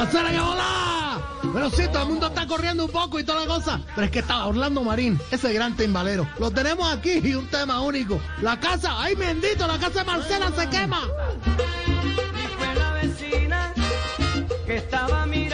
¡Marcela, que hola! Pero sí, todo el mundo está corriendo un poco y toda la cosa. Pero es que estaba Orlando Marín, ese gran timbalero. Lo tenemos aquí y un tema único. La casa, ¡ay bendito! La casa de Marcela se quema. Y fue la vecina que estaba mirando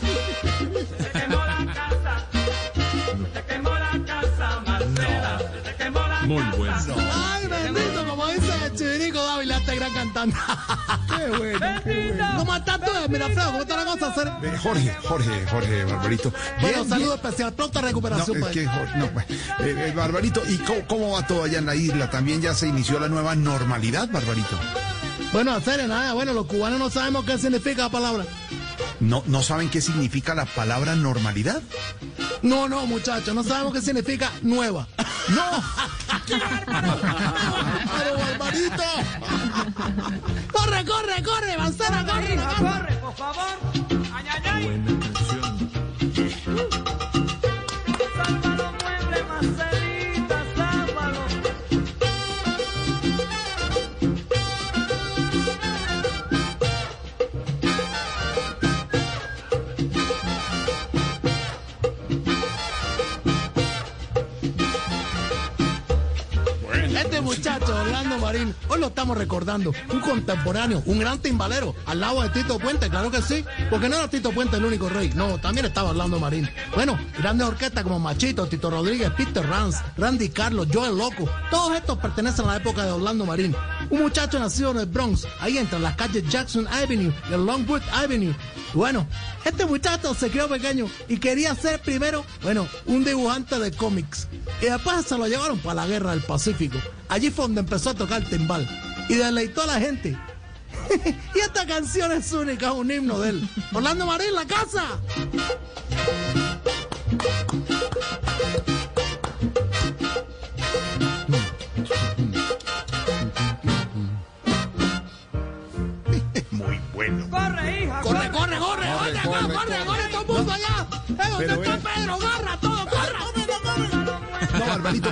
se quemó la casa, se quemó la casa, Marcela, se quemó la Muy casa. bueno. ¡Ay, bendito! Como dice el Chivirico Dávila, este gran cantante. ¡Qué bueno! ¿Cómo estás tú, Miraflor? ¿Cómo está la cosa? Hacer? Eh, Jorge, Jorge, Jorge, Barbarito. Bueno, Bien, saludo bien. especial. Pronta No, recuperación. es pues. que, Jorge, no, pues, eh, eh, Barbarito, ¿y cómo, cómo va todo allá en la isla? ¿También ya se inició la nueva normalidad, Barbarito? Bueno, hacer nada. Bueno, los cubanos no sabemos qué significa la palabra. ¿No, ¿No saben qué significa la palabra normalidad? No, no, muchachos, no sabemos qué significa nueva. ¡No! ¡Pero, Barbarito! ¡Corre, corre, corre! Hija, corre! corre, por favor. Muchacho, Orlando Marín, hoy lo estamos recordando. Un contemporáneo, un gran timbalero, al lado de Tito Puente, claro que sí. Porque no era Tito Puente el único rey, no, también estaba Orlando Marín. Bueno, grandes orquestas como Machito, Tito Rodríguez, Peter Rance, Randy Carlos, Joel Loco, todos estos pertenecen a la época de Orlando Marín. Un muchacho nacido en el Bronx, ahí entre las calles Jackson Avenue y el Longwood Avenue. Bueno, este muchacho se crió pequeño y quería ser primero, bueno, un dibujante de cómics. Y después se lo llevaron para la guerra del Pacífico. Allí fue donde empezó a tocar timbal. Y deleitó a la gente. y esta canción es única, es un himno de él. Orlando Marín, la casa.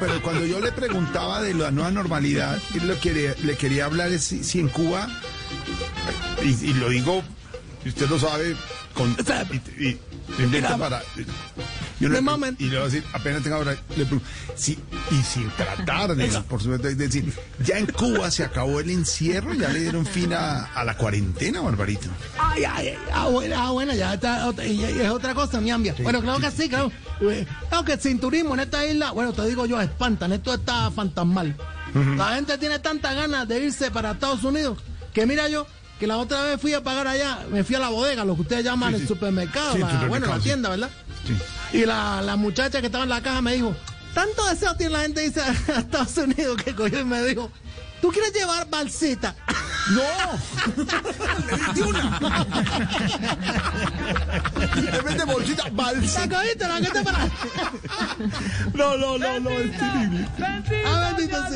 Pero cuando yo le preguntaba de la nueva normalidad, él lo quería- le quería hablar es si, si en Cuba, y, y lo digo, usted lo sabe, con, y, y- para... Yo le, y le voy a decir, apenas tenga ahora, le y sin tratar de, por supuesto, de decir, ya en Cuba se acabó el encierro, ya le dieron fin a, a la cuarentena, Barbarito. Ay, ay, ay, ah, bueno, ah, bueno, ya está, es otra cosa, mi ambia. Bueno, claro que sí, claro. Eh, Claro que sin turismo en esta isla, bueno, te digo yo, espantan, esto está fantasmal. La gente tiene tanta ganas de irse para Estados Unidos que mira yo, que la otra vez fui a pagar allá, me fui a la bodega, lo que ustedes llaman Sí, el sí. supermercado, Sí, la- bueno, supermercado, la sí. tienda, ¿verdad? Sí. Y la, la muchacha que estaba en la caja me dijo, tanto deseo tiene la gente a Estados Unidos que cogió y me dijo, ¿tú quieres llevar balsita? ¡No! ¡Le di una! En vez de bolsita, ¿La balsa. cogiste? ¿La que te para? No, no, no, no, es terrible. Bendito Ah, bendito cómo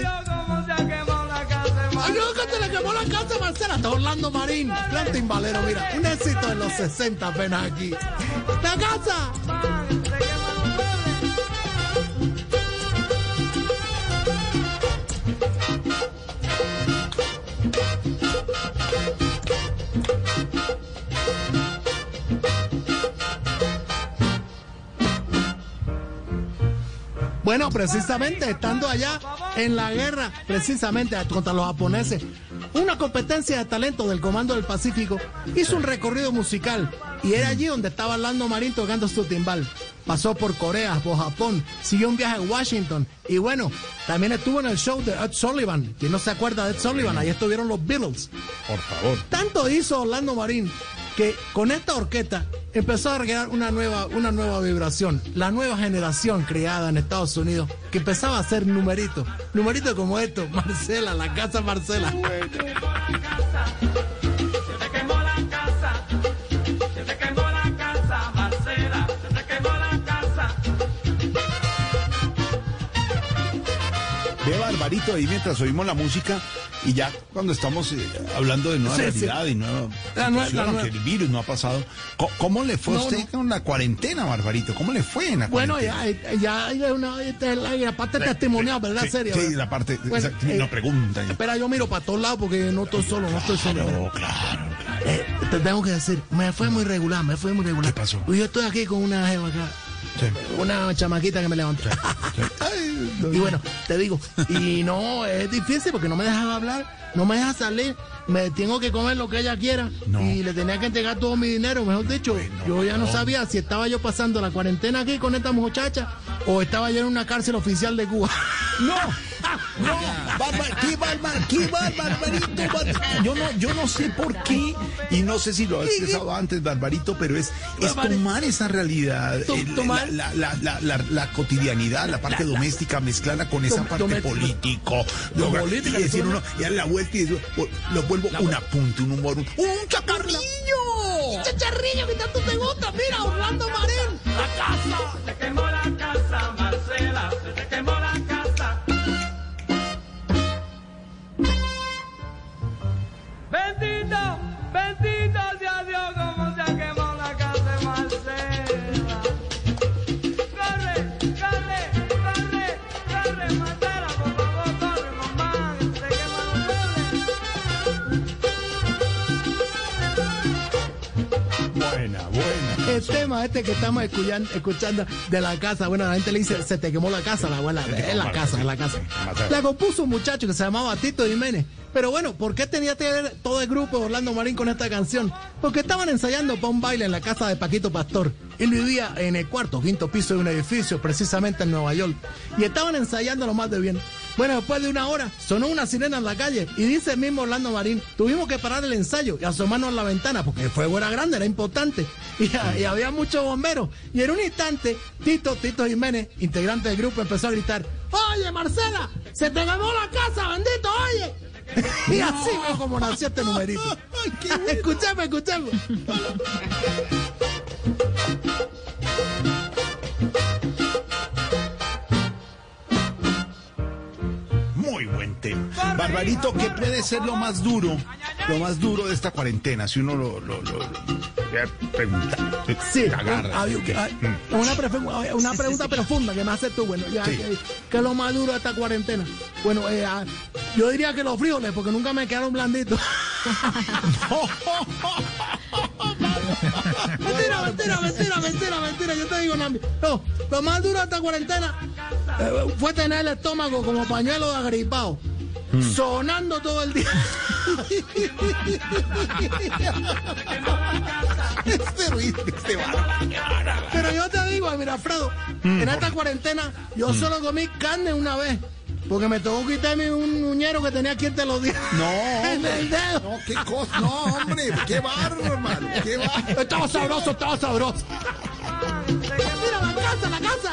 casa, Marcela. Está Orlando Marín, gran timbalero, mira. Un éxito en los 60 apenas aquí. ¡La casa! Bueno, precisamente estando allá en la guerra, precisamente contra los japoneses, una competencia de talento del Comando del Pacífico hizo un recorrido musical y era allí donde estaba Orlando Marín tocando su timbal. Pasó por Corea, por Japón, siguió un viaje a Washington y bueno, también estuvo en el show de Ed Sullivan. ¿Quién no se acuerda de Ed Sullivan? Ahí estuvieron los Beatles. Por favor. Tanto hizo Orlando Marín que con esta orquesta empezó a crear una nueva, una nueva vibración, la nueva generación creada en Estados Unidos, que empezaba a hacer numeritos, numeritos como estos, Marcela, la casa Marcela. Se te quemó la casa, se te quemó la casa, Marcela, se te quemó la casa. Ve, Barbarito. Barbarito, ahí mientras oímos la música y ya cuando estamos eh, hablando de nueva Sí, sí. realidad y nueva La nue- situación, la aunque nue- el virus no ha pasado, ¿cómo, cómo le fue a No, usted no. con la cuarentena, Barbarito? ¿Cómo le fue en la Bueno, cuarentena? ya, ya hay una esta- la, la parte testimonial, ¿verdad? Sí, Seria. sí, la parte, Bueno, exacto, eh, no preguntan. Espera, yo miro para todos lados porque no estoy solo, no estoy solo. No, claro. Eh, te tengo que decir, me fue muy regular, me fue muy regular. ¿Qué pasó? Pues yo estoy aquí con una jeva acá, Sí. una chamaquita que me levantó. Ay, no, Y bueno, te digo, y no, es difícil porque no me dejaba hablar, no me deja salir, me tengo que comer lo que ella quiera No. y le tenía que entregar todo mi dinero, mejor dicho, yo ya no sabía si estaba yo pasando la cuarentena aquí con esta muchacha o estaba yo en una cárcel oficial de Cuba. No, no, qué, barba- qué bar- barbarito, bar- yo no, yo no sé por qué y no sé si lo has expresado antes, barbarito, pero es, es tomar esa realidad, el- tomar- la, la, la, la, la- cotidianidad, la parte doméstica, mezclarla con esa parte político, Lo política, y decir uno, y darle la vuelta y decir, lo vuelvo un apunte, un humor, un, un chacarrillo. ¡Chacharrillo que tanto te gusta! ¡Mira, Orlando El tema este que estamos escuchan- escuchando de la casa, bueno, la gente le dice, se te quemó la casa, la abuela, es la casa, es la casa. La compuso un muchacho que se llamaba Tito Jiménez. Pero bueno, ¿por qué tenía que ver todo el grupo de Orlando Marín con esta canción? Porque estaban ensayando para un baile en la casa de Paquito Pastor. Él vivía en el cuarto, quinto piso de un edificio, precisamente en Nueva York. Y estaban ensayando lo más de bien. Bueno, después de una hora, sonó una sirena en la calle y dice el mismo Orlando Marín, tuvimos que parar el ensayo y asomarnos a la ventana porque el fuego era grande, era importante. Y, y había muchos bomberos. Y en un instante, Tito, Tito Jiménez, integrante del grupo, empezó a gritar, Oye, Marcela, se te quemó la casa, bendito, oye. y así fue como nació este numerito. escuchemos, escuchemos. Buen tema. Barbarito, ¿qué puede ser lo más duro? Lo más duro de esta cuarentena, si uno lo, lo, lo, lo- voy a preguntar. Sí, Agarra. hay- Ok. hay- una, pregunta profunda que me haces tú. Bueno, ya, Sí. que- ¿qué es lo más duro de esta cuarentena? Bueno, eh, ah, yo diría que los frijoles, porque nunca me quedaron blanditos. mentira, mentira, mentira, mentira, mentira. Yo te digo, no, no, lo más duro de esta cuarentena eh, fue tener el estómago como pañuelo de agripado. Sonando todo el día. Este ruido, este. Pero yo te digo, mira, Alfredo, en esta cuarentena yo solo comí carne una vez. Porque me tocó quitarme un uñero que tenía aquí entre los dientes. No, en el dedo. No, qué cosa. No, hombre, qué bárbaro, hermano. Qué bárbaro. Estaba sabroso, estaba sabroso. Mira, la casa, la casa.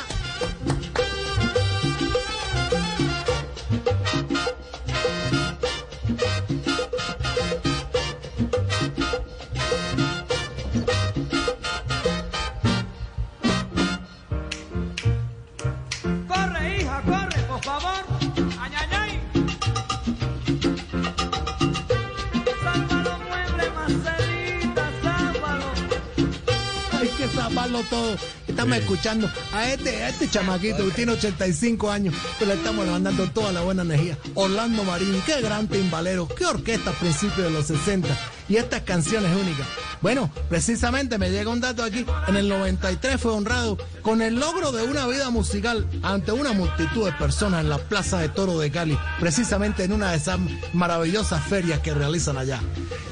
Hay que salvarlo todo. Estamos escuchando a este, a este chamaquito que tiene 85 años, pero le estamos mandando toda la buena energía. Orlando Marín, qué gran timbalero, qué orquesta a principios de los 60 y estas canciones únicas. Bueno, precisamente me llega un dato aquí. En el 93 fue honrado con el logro de una vida musical ante una multitud de personas en la Plaza de Toro de Cali, precisamente en una de esas maravillosas ferias que realizan allá.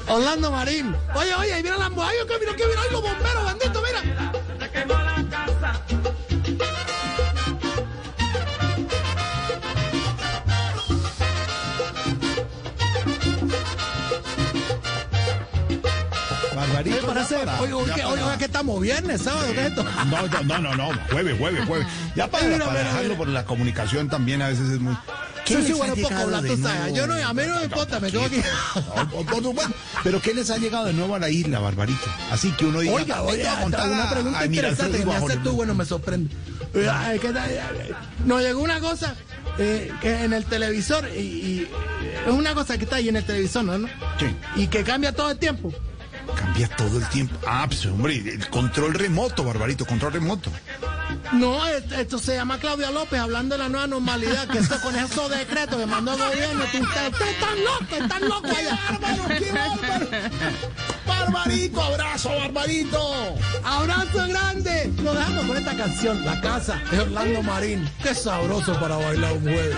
Orlando Marín, oye, oye, mira la ay, que mira, que mira, ahí los bomberos, bendito, mira. Barbarito. Oye, oye, ya que- estamos viernes, sábado, ¿qué es esto? No, no, no, no, jueves, jueves, jueves. Ya para, para dejarlo por la comunicación también a veces es muy... ¿Qué Sí, sí, les bueno, poco? Yo no, a mí no me importa, me por- por supuesto. Pero ¿qué les ha llegado de nuevo a la isla, Barbarito? Así que uno diga... Oiga, "Vengo a contar una pregunta interesante que me haces tú, bueno, me sorprende. Nos llegó una cosa eh, que en el televisor y, y es una cosa que está ahí en el televisor, ¿no? Sí. Y que cambia todo el tiempo. Cambia todo el tiempo. Ah, pues hombre, el control remoto, Barbarito, control remoto. No, es- esto se llama Claudia López hablando de la nueva normalidad, que esto con esos decretos que mandó el gobierno, tú- están locos, están locos allá. ¡Bárbaro, qué bárbaro! ¡Barbarito, abrazo, Barbarito! Abrazo grande. Lo dejamos con esta canción, La Casa, de Orlando Marín. Qué sabroso para bailar un jueves.